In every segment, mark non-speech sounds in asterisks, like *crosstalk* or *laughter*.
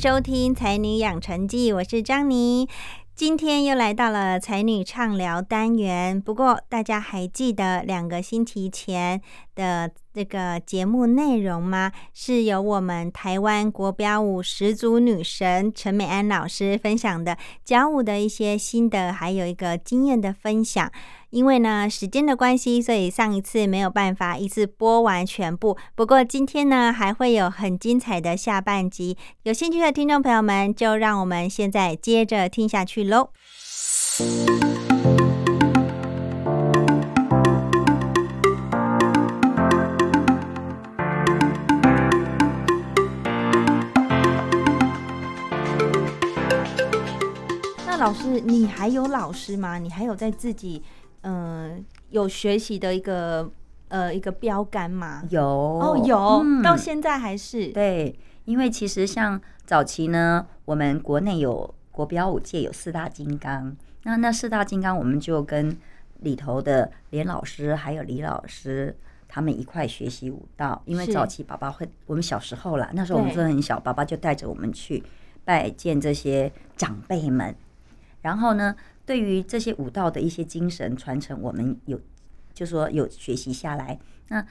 收听《才女养成记》，我是张妮。今天又来到了才女畅聊单元。不过，大家还记得两个星期前的这个节目内容吗？是由我们台湾国标舞始祖女神陈美安老师分享的教舞的一些心得，还有一个经验的分享。因为呢，时间的关系，所以上一次没有办法一次播完全部。不过今天呢，还会有很精彩的下半集。有兴趣的听众朋友们，就让我们现在接着听下去喽。老师，你还有老师吗？你还有在自己？嗯，有学习的一个呃一个标杆吗？有哦，有，到现在还是对。因为其实像早期呢，我们国内有国标舞界有四大金刚，那那四大金刚我们就跟里头的连老师还有李老师他们一块学习舞蹈。因为早期爸爸会，我们小时候啦，那时候我们真的很小，爸爸就带着我们去拜见这些长辈们，然后呢。对于这些舞蹈的一些精神传承，我们有就说有学习下来。那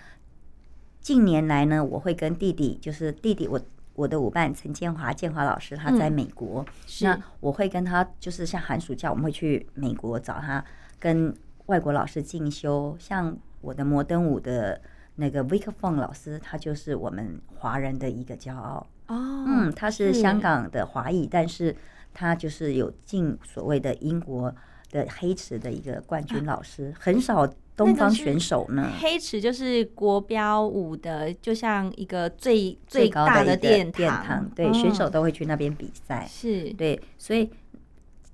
近年来呢，我会跟弟弟，就是弟弟我我的舞伴陈建华建华老师，他在美国，那我会跟他就是像寒暑假我们会去美国找他，跟外国老师进修。像我的摩登舞的那个 Vic Fong 老师，他就是我们华人的一个骄傲哦。嗯，他是香港的华裔，但是他就是有进所谓的英国的黑池的一个冠军老师，很少。东方选手呢？黑池就是国标舞的，就像一个最最高的殿堂。对，选手都会去那边比赛。是对，所以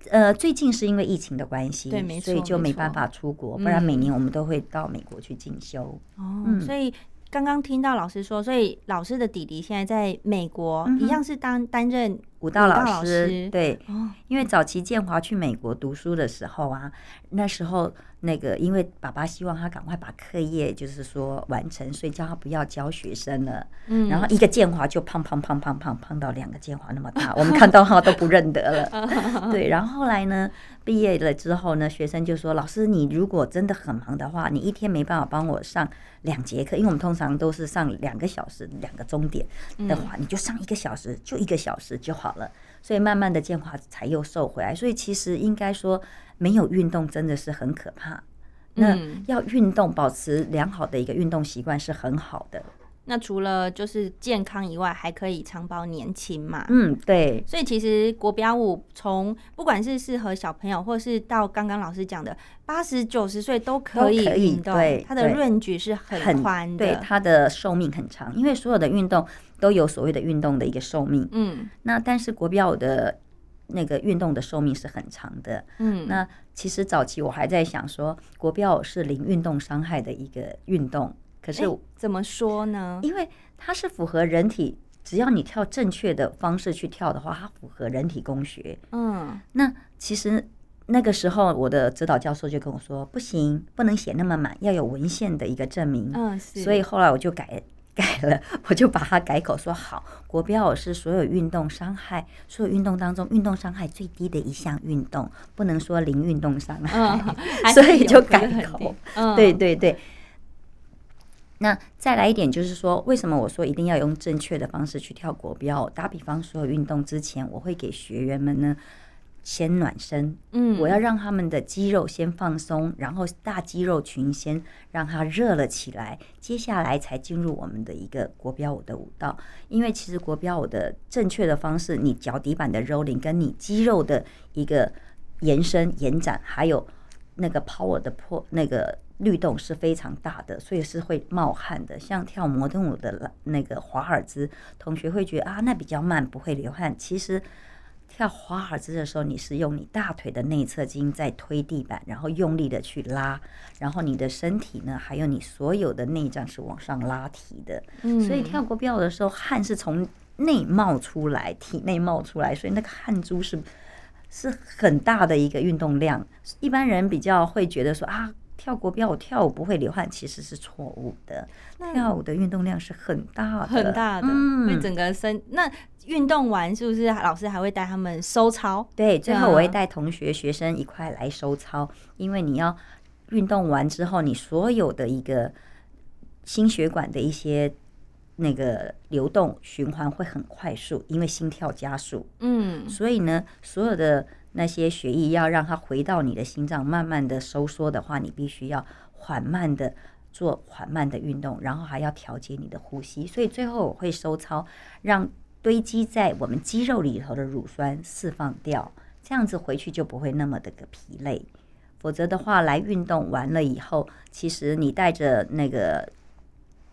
呃，最近是因为疫情的关系，对，没错，所以就没办法出国。不然每年我们都会到美国去进修。哦，所以。刚刚听到老师说，所以老师的弟弟现在在美国，一样是当担任舞蹈老师。对，因为早期建华去美国读书的时候啊，那时候那个因为爸爸希望他赶快把课业就是说完成，所以叫他不要教学生了。嗯，然后一个建华就胖胖胖胖胖胖到两个建华那么大，我们看到他都不认得了。*laughs* 对，然后后来呢？毕业了之后呢，学生就说：“老师，你如果真的很忙的话，你一天没办法帮我上两节课，因为我们通常都是上两个小时，两个钟点的话，你就上一个小时，就一个小时就好了。所以慢慢的建华才又瘦回来。所以其实应该说，没有运动真的是很可怕。那要运动，保持良好的一个运动习惯是很好的。”那除了就是健康以外，还可以长保年轻嘛？嗯，对。所以其实国标舞从不管是适合小朋友，或是到刚刚老师讲的八十九十岁都可以运动，它的润举是很宽的，对它的寿命很长。因为所有的运动都有所谓的运动的一个寿命，嗯。那但是国标舞的那个运动的寿命是很长的，嗯。那其实早期我还在想说，国标舞是零运动伤害的一个运动。可是怎么说呢？因为它是符合人体，只要你跳正确的方式去跳的话，它符合人体工学。嗯，那其实那个时候我的指导教授就跟我说，不行，不能写那么满，要有文献的一个证明。嗯，所以后来我就改改了，我就把它改口说好，国标是所有运动伤害，所有运动当中运动伤害最低的一项运动，不能说零运动伤害，*laughs* 所以就改口。对对对。那再来一点，就是说，为什么我说一定要用正确的方式去跳国标？打比方，所有运动之前，我会给学员们呢先暖身，嗯，我要让他们的肌肉先放松，然后大肌肉群先让它热了起来，接下来才进入我们的一个国标舞的舞蹈。因为其实国标舞的正确的方式，你脚底板的 rolling，跟你肌肉的一个延伸延展，还有那个 power 的破那个。律动是非常大的，所以是会冒汗的。像跳摩登舞的那个华尔兹，同学会觉得啊，那比较慢，不会流汗。其实跳华尔兹的时候，你是用你大腿的内侧筋在推地板，然后用力的去拉，然后你的身体呢，还有你所有的内脏是往上拉提的。所以跳国标的时候，汗是从内冒出来，体内冒出来，所以那个汗珠是是很大的一个运动量。一般人比较会觉得说啊。跳国标，我跳舞不会流汗，其实是错误的。跳舞的运动量是很大的，很大的。嗯，因为整个身那运动完，是不是老师还会带他们收操？对，最后我会带同学、学生一块来收操，因为你要运动完之后，你所有的一个心血管的一些那个流动循环会很快速，因为心跳加速。嗯，所以呢，所有的。那些血液要让它回到你的心脏，慢慢的收缩的话，你必须要缓慢的做缓慢的运动，然后还要调节你的呼吸。所以最后我会收操，让堆积在我们肌肉里头的乳酸释放掉，这样子回去就不会那么的个疲累。否则的话，来运动完了以后，其实你带着那个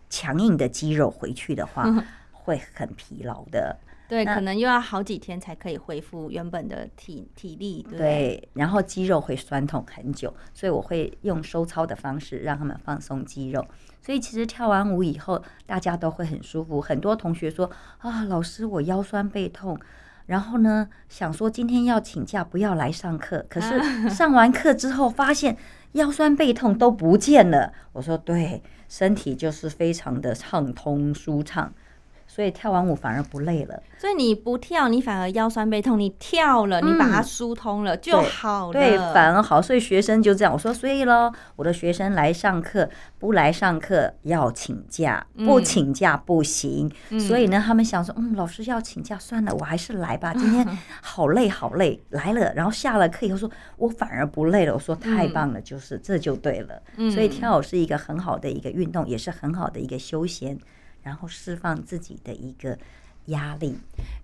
强硬的肌肉回去的话，*laughs* 会很疲劳的。对，可能又要好几天才可以恢复原本的体体力。对，然后肌肉会酸痛很久，所以我会用收操的方式让他们放松肌肉。所以其实跳完舞以后，大家都会很舒服。很多同学说啊，老师我腰酸背痛，然后呢想说今天要请假不要来上课，可是 *laughs* 上完课之后发现腰酸背痛都不见了。我说对，身体就是非常的畅通舒畅。所以跳完舞反而不累了。所以你不跳，你反而腰酸背痛；你跳了，你把它疏通了就好了。对，反而好。所以学生就这样，我说，所以咯，我的学生来上课，不来上课要请假，不请假不行。所以呢，他们想说，嗯，老师要请假，算了，我还是来吧。今天 *laughs* 好累，好累，来了，然后下了课以后说，我反而不累了。我说太棒了，就是这就对了。所以跳舞是一个很好的一个运动，也是很好的一个休闲，然后释放自己的一个。压力，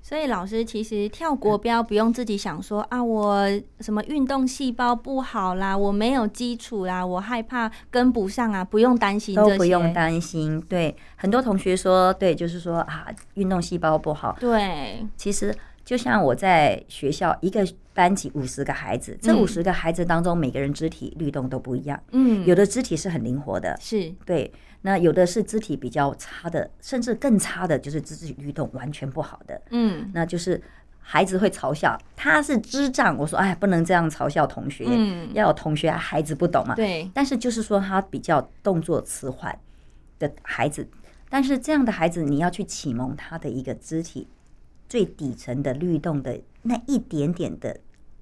所以老师其实跳国标不用自己想说啊，我什么运动细胞不好啦，我没有基础啦，我害怕跟不上啊，不用担心，都不用担心。对，很多同学说，对，就是说啊，运动细胞不好。对，其实就像我在学校，一个班级五十个孩子，这五十个孩子当中，每个人肢体律动都不一样。嗯，有的肢体是很灵活的，是对。那有的是肢体比较差的，甚至更差的，就是肢体律动完全不好的。嗯，那就是孩子会嘲笑他是智障。我说，哎，不能这样嘲笑同学，要有同学，孩子不懂嘛。对。但是就是说他比较动作迟缓的孩子，但是这样的孩子，你要去启蒙他的一个肢体最底层的律动的那一点点的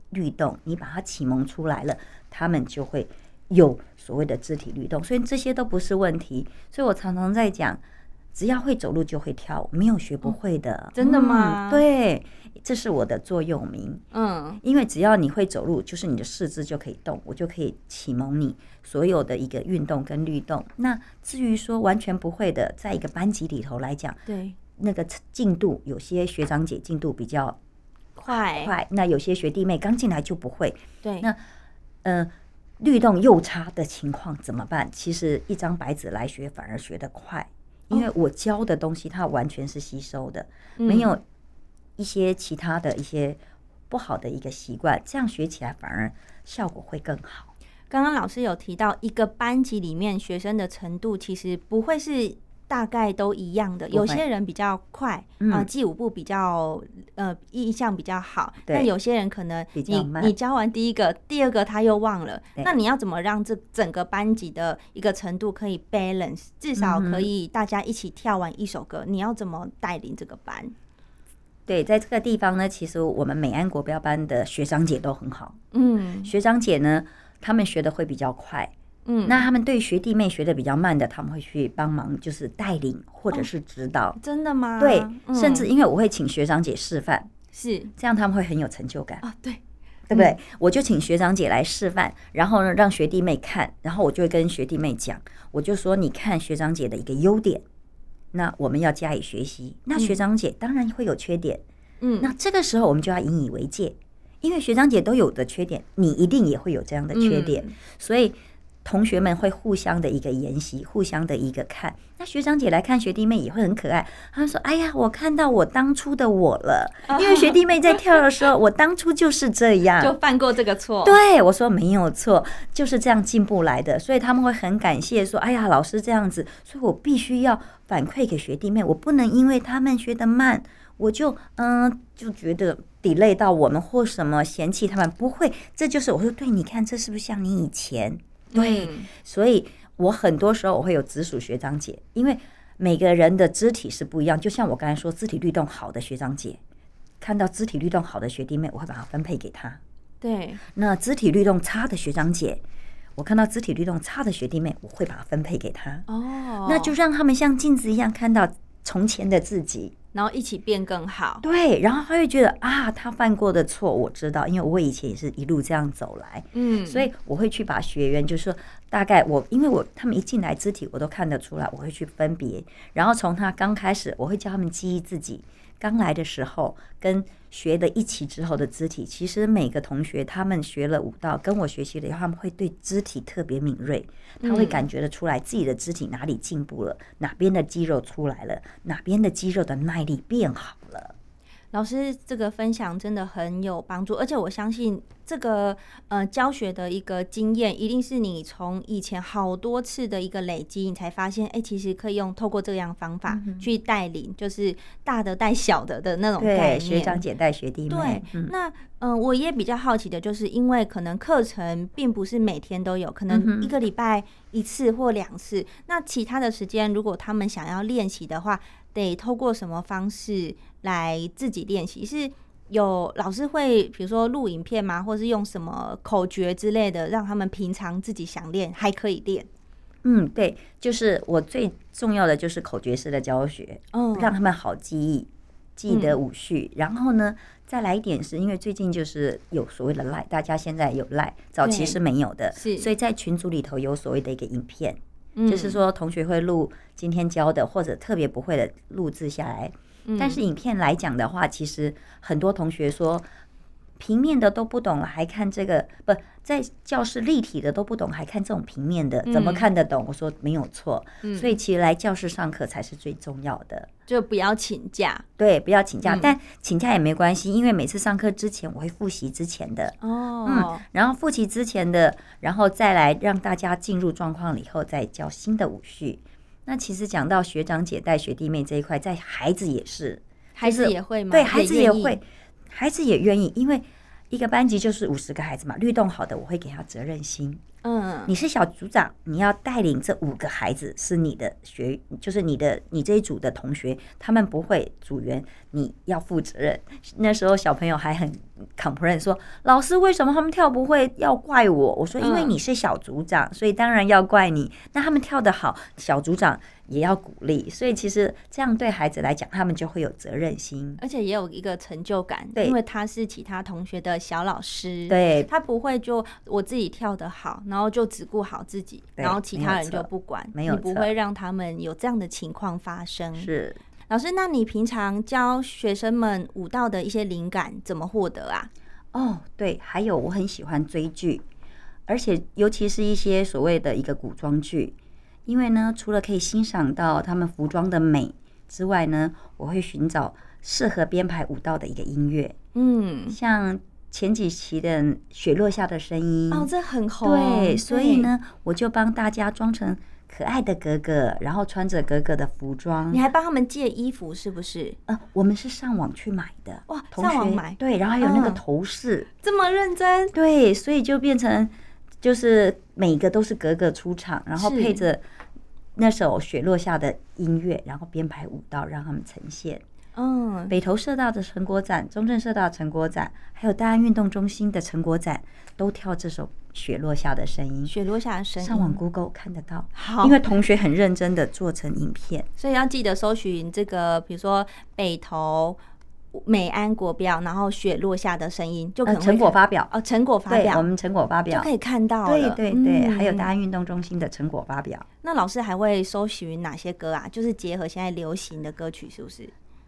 律动，你把它启蒙出来了，他们就会。有所谓的肢体律动，所以这些都不是问题。所以我常常在讲，只要会走路就会跳舞，没有学不会的。真的吗？对，这是我的座右铭。嗯，因为只要你会走路，就是你的四肢就可以动，我就可以启蒙你所有的一个运动跟律动。那至于说完全不会的，在一个班级里头来讲，对那个进度，有些学长姐进度比较快，快，那有些学弟妹刚进来就不会。对，那嗯。律动又差的情况怎么办？其实一张白纸来学反而学得快，因为我教的东西它完全是吸收的，没有一些其他的一些不好的一个习惯，这样学起来反而效果会更好。刚刚老师有提到，一个班级里面学生的程度其实不会是。大概都一样的，有些人比较快啊，记舞步比较呃印象比较好，但有些人可能你你教完第一个，第二个他又忘了，那你要怎么让这整个班级的一个程度可以 balance，至少可以大家一起跳完一首歌？你要怎么带领这个班？对，在这个地方呢，其实我们美安国标班的学长姐都很好，嗯，学长姐呢，他们学的会比较快。嗯，那他们对学弟妹学的比较慢的，他们会去帮忙，就是带领或者是指导。真的吗？对，甚至因为我会请学长姐示范，是这样，他们会很有成就感啊。对，对不对？我就请学长姐来示范，然后呢，让学弟妹看，然后我就会跟学弟妹讲，我就说，你看学长姐的一个优点，那我们要加以学习。那学长姐当然会有缺点，嗯，那这个时候我们就要引以为戒，因为学长姐都有的缺点，你一定也会有这样的缺点，所以。同学们会互相的一个研习，互相的一个看。那学长姐来看学弟妹也会很可爱。他说：“哎呀，我看到我当初的我了，*laughs* 因为学弟妹在跳的时候，我当初就是这样，就犯过这个错。”对我说：“没有错，就是这样进步来的。”所以他们会很感谢说：“哎呀，老师这样子，所以我必须要反馈给学弟妹，我不能因为他们学得慢，我就嗯就觉得 delay 到我们或什么嫌弃他们。不会，这就是我说对，你看这是不是像你以前？”对，所以我很多时候我会有直属学长姐，因为每个人的肢体是不一样。就像我刚才说，肢体律动好的学长姐，看到肢体律动好的学弟妹，我会把它分配给他。对，那肢体律动差的学长姐，我看到肢体律动差的学弟妹，我会把它分配给他。哦，那就让他们像镜子一样看到从前的自己。然后一起变更好，对，然后他会觉得啊，他犯过的错我知道，因为我以前也是一路这样走来，嗯，所以我会去把学员，就是说大概我，因为我他们一进来肢体我都看得出来，我会去分别，然后从他刚开始，我会教他们记忆自己。刚来的时候，跟学的一起之后的肢体，其实每个同学他们学了舞蹈，跟我学习了以后，他们会对肢体特别敏锐，他会感觉得出来自己的肢体哪里进步了，哪边的肌肉出来了，哪边的肌肉的耐力变好了。老师这个分享真的很有帮助，而且我相信这个呃教学的一个经验，一定是你从以前好多次的一个累积，你才发现，哎，其实可以用透过这样方法去带领，就是大的带小的的那种概念，学长姐带学弟妹。对，那嗯，我也比较好奇的就是，因为可能课程并不是每天都有，可能一个礼拜一次或两次。那其他的时间，如果他们想要练习的话，得透过什么方式来自己练习？是有老师会，比如说录影片吗？或是用什么口诀之类的，让他们平常自己想练还可以练？嗯，对，就是我最重要的就是口诀式的教学，嗯让他们好记忆，记得五序。然后呢，再来一点是因为最近就是有所谓的赖，大家现在有赖，早期是没有的，是所以在群组里头有所谓的一个影片，嗯就是说同学会录今天教的或者特别不会的录制下来。嗯但是影片来讲的话，其实很多同学说。平面的都不懂了，还看这个不在教室立体的都不懂，还看这种平面的，怎么嗯看得懂？我说没有错，嗯所以其实来教室上课才是最重要的。就不要请假对，不要请假，嗯但请假也没关系，因为每次上课之前我会复习之前的，哦。嗯，然后复习之前的，然后再来让大家进入状况了以后再教新的舞序。那其实讲到学长姐带学弟妹这一块，在孩子也是，孩子也会吗？对，孩子也会，孩子也愿意，因为一个班级就是五十个孩子嘛，律动好的我会给他责任心。嗯，你是小组长，你要带领这五个孩子，是你的学，就是你的你这一组的同学，他们不会，组员你要负责任。那时候小朋友还很 complain 说，老师为什么他们跳不会要怪我？我说因为嗯你是小组长，所以当然要怪你。那他们跳得好，小组长也要鼓励。所以其实这样对孩子来讲，他们就会有责任心。而且也有一个成就感，对因为他是其他同学的小老师，，对，他不会就我自己跳得好，然后就只顾好自己，然后其他人就不管，没有你不会让他们有这样的情况发生。是。老师，那你平常教学生们舞蹈的一些灵感怎么获得啊？哦，对，还有我很喜欢追剧，而且尤其是一些所谓的一个古装剧，因为呢，除了可以欣赏到他们服装的美之外呢，我会寻找适合编排舞蹈的一个音乐，嗯，像前几期的《雪落下的声音》哦，这很红，对，所以，呢，我就帮大家装成可爱的格格，然后穿着格格的服装你。还帮他们借衣服是不是？呃，我们是上网去买的，哇上网买对，然后还有那个嗯头饰，这么认真？对，所以就变成就是每个都是格格出场，然后配着那首雪落下的音乐，然后编排舞蹈让他们呈现。嗯，北投社大的成果展、中正社大的成果展，还有大安运动中心的成果展，都跳这首雪落下的声音。雪落下的声音，上网 Google 看得到，好，因为同学很认真的做成影片。所以要记得搜寻这个，比如说北投美安国标，然后雪落下的声音，就可成果发表，哦，成果发，表我们成果发表就可，以看到对了。对对，还有嗯大安运动中心的成果发表。那老师还会搜寻哪些歌啊？就是结合现在流行的歌曲，是不是？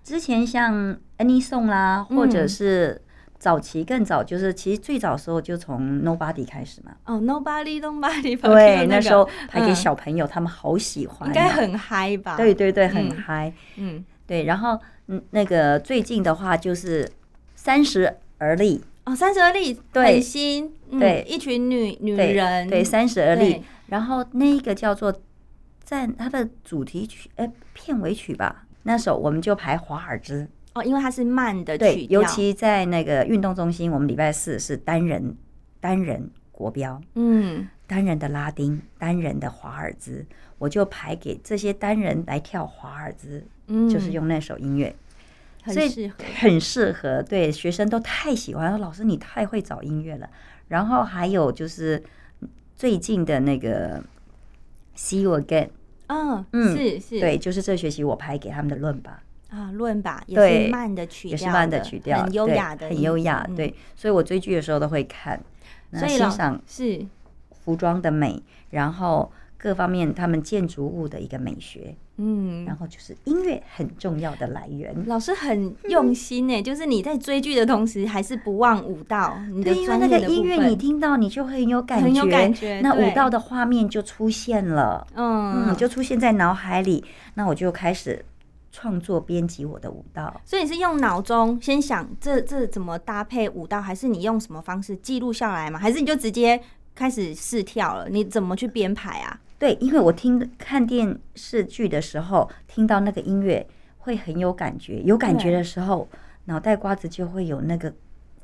之前像 Any Song 啦，或者嗯。是早期更早，就是其实最早的时候就从 Nobody 开始嘛。哦，Nobody Nobody，对，那那时候拍给嗯小朋友，他们好喜欢啊，应该很嗨吧？对，对对，很嗯嗨。嗯，对，然后嗯，那个最近的话就是三十而立，哦，三十而立对。很新，嗯对。一群女女人，对，三十而立。然后那一个叫做在它的主题曲，哎，片尾曲吧，那首我们就排华尔兹。哦，因为它是慢的对曲，调，尤其在那个运动中心，我们礼拜四是单人单人国标，嗯，单人的拉丁，单人的华尔兹，我就排给这些单人来跳华尔兹，嗯，就是用那首音乐，所以很适合，很适合，对学生都太喜欢。说老师你太会找音乐了。然后还有就是最近的那个 See You Again，嗯，嗯是是，对，就是这学期我拍给他们的论吧。啊，论吧也是慢的曲调，也是慢的曲调，很优雅的，很优雅。嗯，对，所以我追剧的时候都会看，那所以欣赏是服装的美，然后各方面他们建筑物的一个美学，嗯然。后就是音乐很重要的来源。老师很用心呢，就是你在追剧的同时，还是不忘舞蹈。你的对，因为那个音乐你听到，你就很有感觉，很有感觉那舞蹈的画面就出现了，嗯嗯，就出现在脑海里。那我就开始创作编辑我的舞蹈。所以你是用脑中先想这这怎么搭配舞蹈，还是你用什么方式记录下来吗？还是你就直接开始试跳了？你怎么去编排啊？对，因为我听看电视剧的时候，听到那个音乐会很有感觉，有感觉的时候，脑袋瓜子就会有那个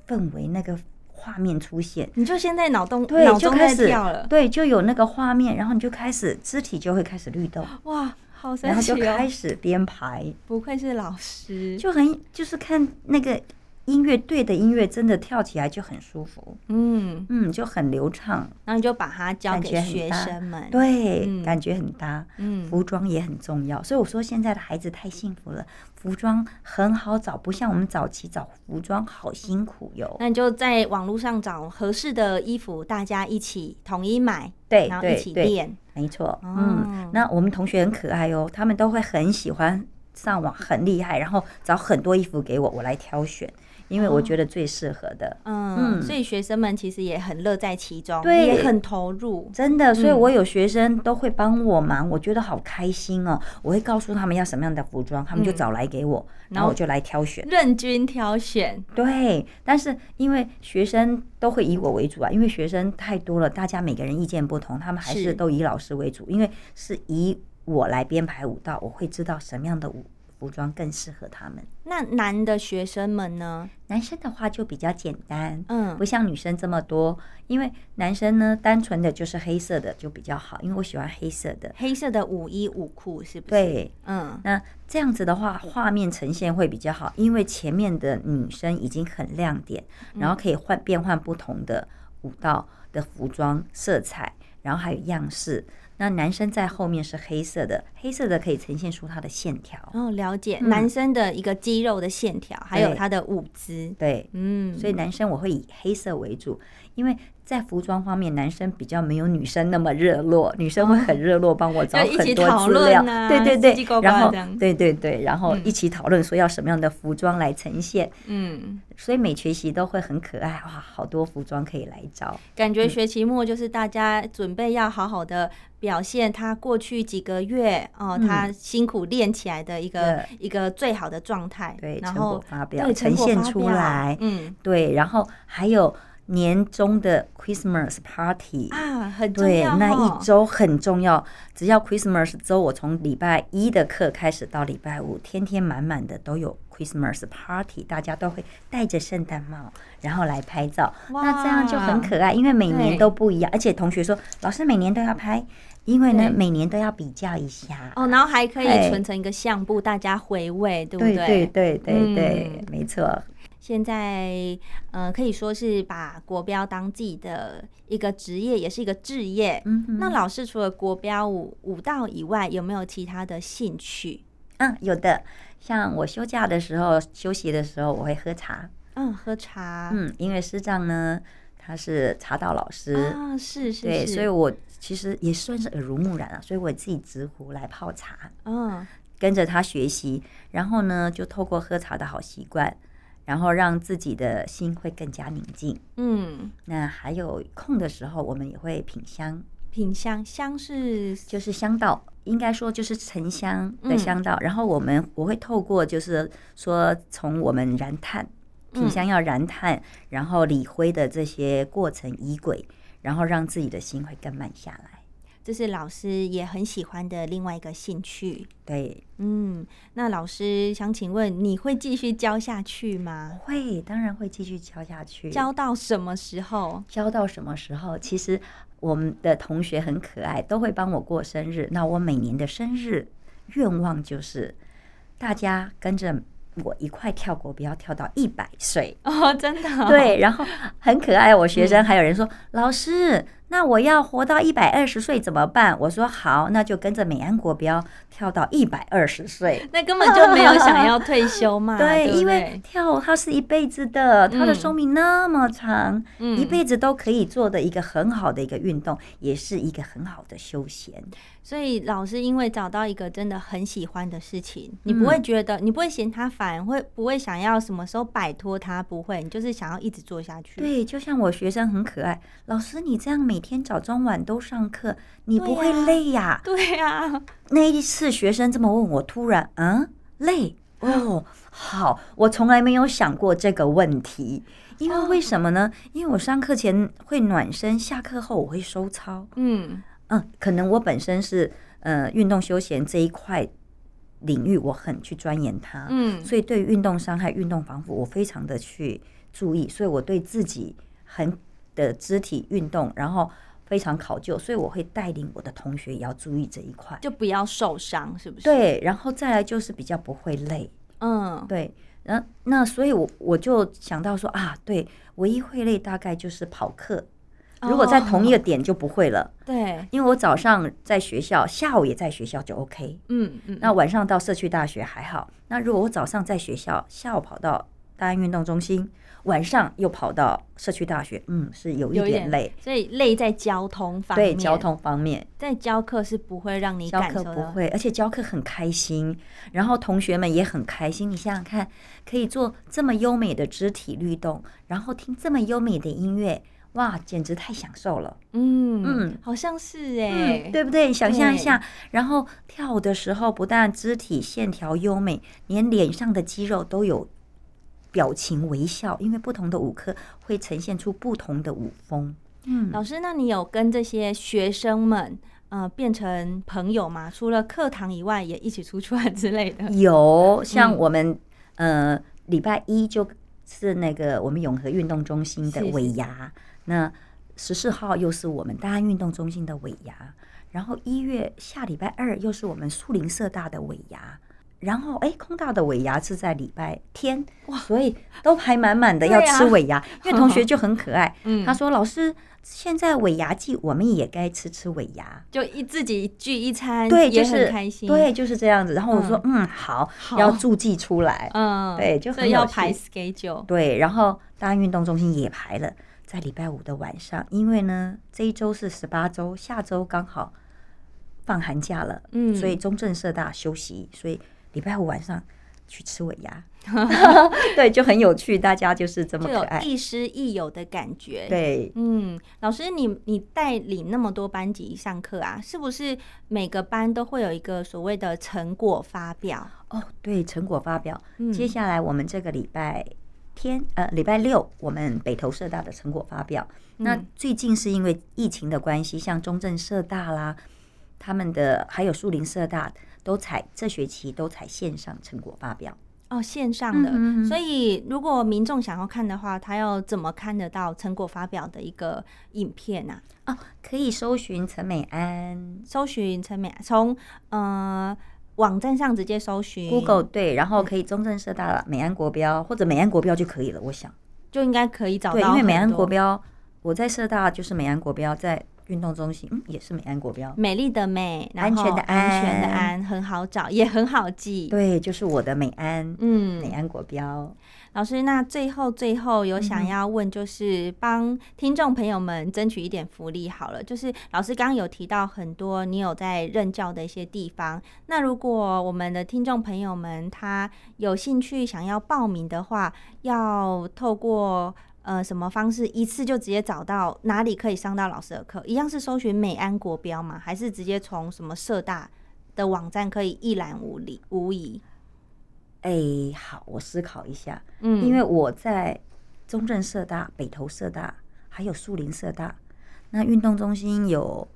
氛围、那个画面出现，你就现在脑洞对，脑中在就开始跳了，对，就有那个画面，然后你就开始肢体就会开始律动，哇，好神奇然后就！开始编排，不愧是老师，就很就是看那个音乐对的音乐，真的跳起来就很舒服，嗯，嗯，就很流畅，然后你就把它交感给学生们，，对，嗯。感觉很搭。嗯，服装也很重要，所以我说现在的孩子太幸福了，服装很好找，不像我们早期找服装好辛苦哟。那你就在网络上找合适的衣服，大家一起统一买，对然后一起练，没错，哦。嗯，那我们同学很可爱哦，他们都会很喜欢上网，很厉害，然后找很多衣服给我，我来挑选，因为我觉得最适合的。嗯，嗯。所以学生们其实也很乐在其中，对。也很投入，真的，所以嗯。我有学生都会帮我忙，我觉得好开心哦。我会告诉他们要什么样的服装，他们就嗯。找来给我，然然后后我就来挑选。任君挑选，对，但是因为学生都会以我为主啊，因为学生太多了，大家每个人意见不同，他们还是是。都以老师为主，因为是以我来编排舞蹈，我会知道什么样的舞服装更适合他们。那男的学生们呢？男生的话就比较简单，嗯不像女生这么多，因为男生呢单纯的就是黑色的就比较好，因为我喜欢黑色的。黑色的五衣五裤是不是？，对，嗯，那这样子的话，画面呈现会比较好，因为前面的女生已经很亮点，然后可以换变换不同的舞蹈的服装色彩，然后还有样式。那男生在后面是黑色的，黑色的可以呈现出他的线条。哦，了解、嗯。男生的一个肌肉的线条，还有他的舞姿，对，嗯，所以男生我会以黑色为主，因为在服装方面，男生比较没有女生那么热络，女生会很热络，帮我找很多资料，对对对，然后对对对，然后嗯。一起讨论说要什么样的服装来呈现，嗯，所以每学期都会很可爱，哇，好多服装可以来找，感觉学期末就是大家准备要好好的表现他过去几个月哦，嗯。他辛苦练起来的一个对。一个最好的状态，对，然成果后发表对呈现出来，嗯。对，然后还有年终的 Christmas party，啊，很重对，要、哦，那一周很重要。只要 Christmas 周，我从礼拜一的课开始到礼拜五，天天满满的都有 Christmas party，大家都会戴着圣诞帽，然后来拍照。那这样就很可爱，因为每年都不一样。而且同学说，老师每年都要拍，因为呢每年都要比较一下。哦，然后还可以哎存成一个相簿，大家回味，对不对对对对对，嗯没错。现在，呃，可以说是把国标当自己的一个职业，也是一个置业。嗯哼那老师除了国标舞舞蹈以外，有没有其他的兴趣？嗯，有的。像我休假的时候、休息的时候，我会喝茶。嗯，喝茶。嗯，因为师丈呢，他是茶道老师，啊，是是对，所以我其实也算是耳濡目染啊，所以我自己直壶来泡茶，嗯，跟着他学习，然后呢，就透过喝茶的好习惯，然后让自己的心会更加宁静。嗯，那还有空的时候，我们也会品香，品香香是就是香道，应该说就是沉香嗯的香道。然后我们我会透过就是说从我们燃炭，品香要燃炭，然后理灰的这些过程仪轨，然后让自己的心会更慢下来。这是老师也很喜欢的另外一个兴趣。对，嗯，那老师想请问，你会继续教下去吗？会，当然会继续教下去。教到什么时候？教到什么时候？其实我们的同学很可爱，都会帮我过生日。那我每年的生日愿望就是大家跟着我一块跳过，不要，跳到一百岁。哦，真的哦、对，然后很可爱。我学生还有人说：“老师，那我要活到一百二十岁怎么办？”我说：“好，那就跟着美安国标跳到一百二十岁。”那根本就没有想要退休嘛。*laughs* 对因为跳舞它是一辈子的，它的嗯寿命那么长，嗯一辈子都可以做的一个很好的一个运动，也是一个很好的休闲。所以老师因为找到一个真的很喜欢的事情，你嗯不会觉得，你不会嫌它烦，会不会想要什么时候摆脱它？不会，你就是想要一直做下去。对，就像我学生很可爱，老师你这样每天早中晚都上课，你不会累呀、对啊，那一次学生这么问我，突然嗯？累？哦，好，我从来没有想过这个问题。因为为什么呢？因为我上课前会暖身，下课后我会收操。嗯。嗯，可能我本身是呃运动休闲这一块领域，我很去钻研它，嗯，所以对运动伤害、运动防护，我非常的去注意，所以我对自己很的肢体运动，然后非常考究，所以我会带领我的同学也要注意这一块。就不要受伤，是不是？，对，然后再来就是比较不会累。嗯，对，然后那所以我，我就想到说啊，对，唯一会累大概就是跑课，如果在同一个点就不会了，*laughs* 对，因为我早上在学校，下午也在学校就 OK。嗯嗯，那晚上到社区大学还好，那如果我早上在学校，下午跑到大安运动中心，晚上又跑到社区大学，嗯，是有一点累。所以累在交通方面，对交通方面，在教课是不会让你教感受到，课不会，而且教课很开心，然后同学们也很开心。你想想看，可以做这么优美的肢体律动，然后听这么优美的音乐，哇，简直太享受了。嗯嗯好像是哎、嗯，对不对？想象一下，然后跳舞的时候，不但肢体线条优美，连脸上的肌肉都有表情微笑，因为不同的舞科会呈现出不同的舞风。嗯，老师，那你有跟这些学生们呃变成朋友吗？除了课堂以外，也一起出去玩之类的？有像嗯我们、呃礼拜一就是那个我们永和运动中心的是是尾牙，那十四号又是我们大安运动中心的尾牙，然后一月下礼拜二又是我们树林社大的尾牙。然后，哎，空大的尾牙是在礼拜天，哇，所以都排满满的要吃尾牙。*laughs* 因为同学就很可爱，嗯他说：“老师，现在尾牙季，我们也该吃吃尾牙。”就一自己聚一餐，对，也就是很开心。对，，就是这样子。然后我说，嗯，好，好要注记出来。嗯，对就所很要排 schedule。对，然后大安运动中心也排了，在礼拜五的晚上，因为呢这一周是十八周，下周刚好放寒假了，嗯所以中正社大休息，所以礼拜五晚上去吃尾牙，*laughs* 对，就很有趣，大家就是这么可爱，亦师亦友的感觉。，对。嗯，老师你，你带领那么多班级上课啊，是不是每个班都会有一个所谓的成果发表？哦，对，成果发表。嗯接下来我们这个礼拜天，呃，礼拜六我们北投社大的成果发表。那嗯最近是因为疫情的关系，像中正社大啦，他们的还有树林社大都采这学期都采线上成果发表。哦，线上的，嗯嗯嗯所以如果民众想要看的话，他要怎么看得到成果发表的一个影片啊？哦，可以搜寻陈美安搜寻陈美，从呃网站上直接搜寻 Google 对，然后可以中正社大美安国标或者美安国标就可以了。我想，就应该可以找到对，因为美安国标，我在社大就是美安国标，在运动中心嗯也是美安国标。美丽的美，然后安全的安全的安安，很好找，也很好记。对，就是我的美安，嗯美，安国标。老师，那最后最后有想要问，就是帮听众朋友们争取一点福利好了。就是老师刚刚有提到很多你有在任教的一些地方，那如果我们的听众朋友们他有兴趣想要报名的话，要透过呃什么方式一次就直接找到哪里可以上到老师的课？一样是搜寻美安国标吗？还是直接从什么社大的网站可以一览无理无遗？哎，好，我思考一下，嗯因为我在中正社大、北投社大，还有树林社大，那运动中心有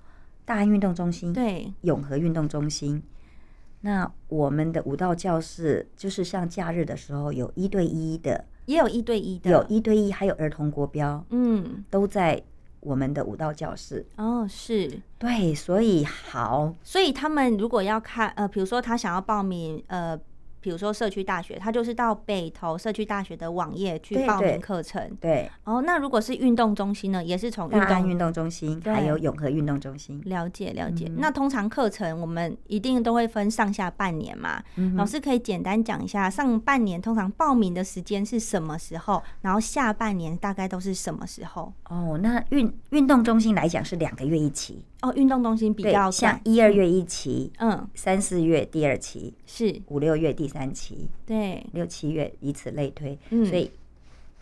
大安运动中心，，对永和运动中心。那我们的舞蹈教室就是像假日的时候有一对一的，也有一对一的，有一对一，还有儿童国标，嗯。都在我们的舞蹈教室。哦，是，对，所以好，所以他们如果要看，呃，比如说他想要报名，呃，比如说社区大学，他就是到北投社区大学的网页去对报名对课程。对，哦，那如果是运动中心呢，也是从运动大安运动中心对还有永和运动中心。了解了解。嗯那通常课程我们一定都会分上下半年嘛，嗯老师可以简单讲一下上半年通常报名的时间是什么时候，然后下半年大概都是什么时候？哦，那运运动中心来讲是两个月一期，哦，运动中心比对较，像，一二月一期，嗯，三四月第二期，是五六月第三期，对，六七月以此类推，嗯所以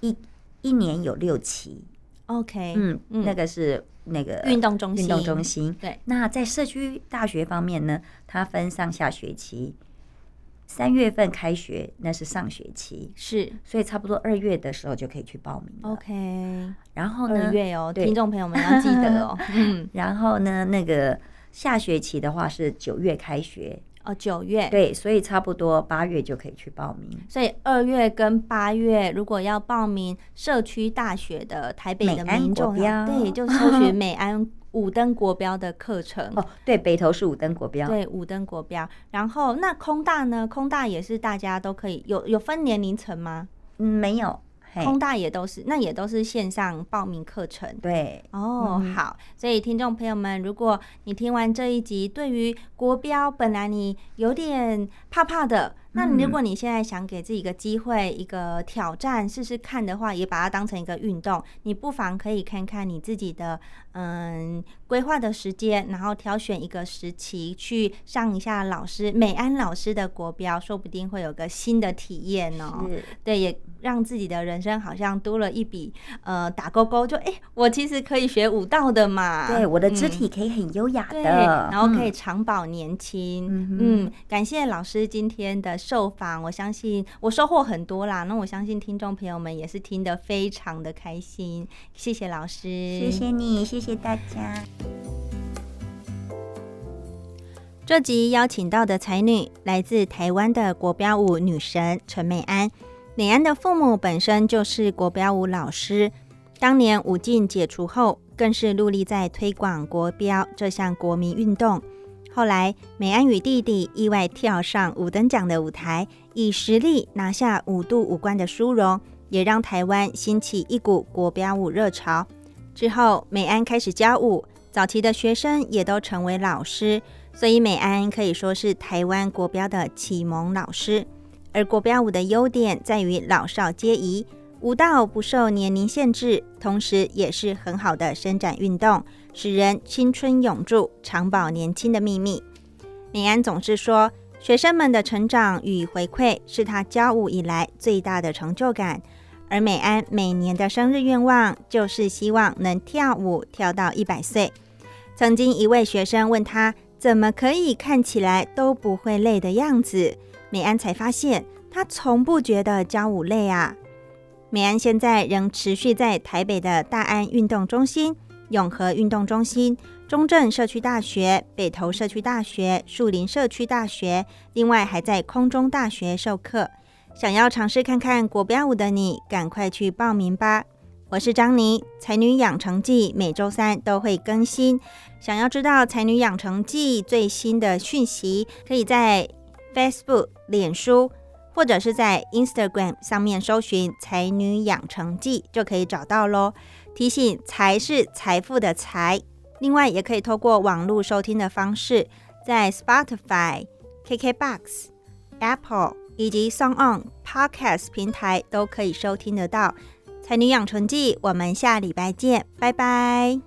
一一年有六期。，OK，嗯，嗯那个是那个运动中心运动中心。对，那在社区大学方面呢，它分上下学期。三月份开学，那是上学期，是所以差不多二月的时候就可以去报名。OK。然后呢，二月哦，对听众朋友们要记得哦。*laughs* 嗯，然后呢，那个下学期的话是九月开学，哦，九月。对，所以差不多八月就可以去报名。所以二月跟八月，如果要报名社区大学的台北的民众，对，就搜寻 *laughs* 美安五登国标的课程。哦，对，北投是五登国标。对，五登国标。然后那空大呢？空大也是大家都可以有有分年龄层吗？嗯，没有。空大也都是，那也都是线上报名课程。对，哦，好，所以听众朋友们，如果你听完这一集，对于国标本来你有点怕怕的。那如果你现在想给自己一个机会、一个挑战试试看的话，也把它当成一个运动，你不妨可以看看你自己的嗯规划的时间，然后挑选一个时期去上一下老师美安老师的国标，说不定会有个新的体验哦。对，也让自己的人生好像多了一笔呃打勾勾，就哎，我其实可以学武道的嘛。对，我的肢体可以很优雅的，然后可以长保年轻。嗯，感谢老师今天的。受访，我相信我收获很多啦。那我相信听众朋友们也是听得非常的开心。谢谢老师，谢谢你，谢谢大家。这集邀请到的才女来自台湾的国标舞女神陈美安。美安的父母本身就是国标舞老师，当年舞禁解除后，更是努力在推广国标这项国民运动。后来，美安与弟弟意外跳上五等奖的舞台，以实力拿下五度五冠的殊荣，也让台湾兴起一股国标舞热潮。之后，美安开始教舞，早期的学生也都成为老师，所以美安可以说是台湾国标的启蒙老师。而国标舞的优点在于老少皆宜。舞蹈不受年龄限制，同时也是很好的伸展运动，使人青春永驻、长保年轻的秘密。美安总是说，学生们的成长与回馈是他教舞以来最大的成就感。而美安每年的生日愿望就是希望能跳舞跳到一百岁。曾经一位学生问他，怎么可以看起来都不会累的样子？美安才发现，他从不觉得教舞累啊。美安现在仍持续在台北的大安运动中心、永和运动中心、中正社区大学、北投社区大学、树林社区大学，另外还在空中大学授课。想要尝试看看国标舞的你，赶快去报名吧！我是张妮，才女养成记每周三都会更新。想要知道才女养成记最新的讯息，可以在 Facebook、脸书。或者是在 Instagram 上面搜寻“才女养成记”就可以找到喽。提醒：财是财富的财。另外，也可以透过网络收听的方式，在 Spotify、KKBox、Apple 以及 Song On Podcast 平台都可以收听得到《才女养成记》。我们下礼拜见，拜拜。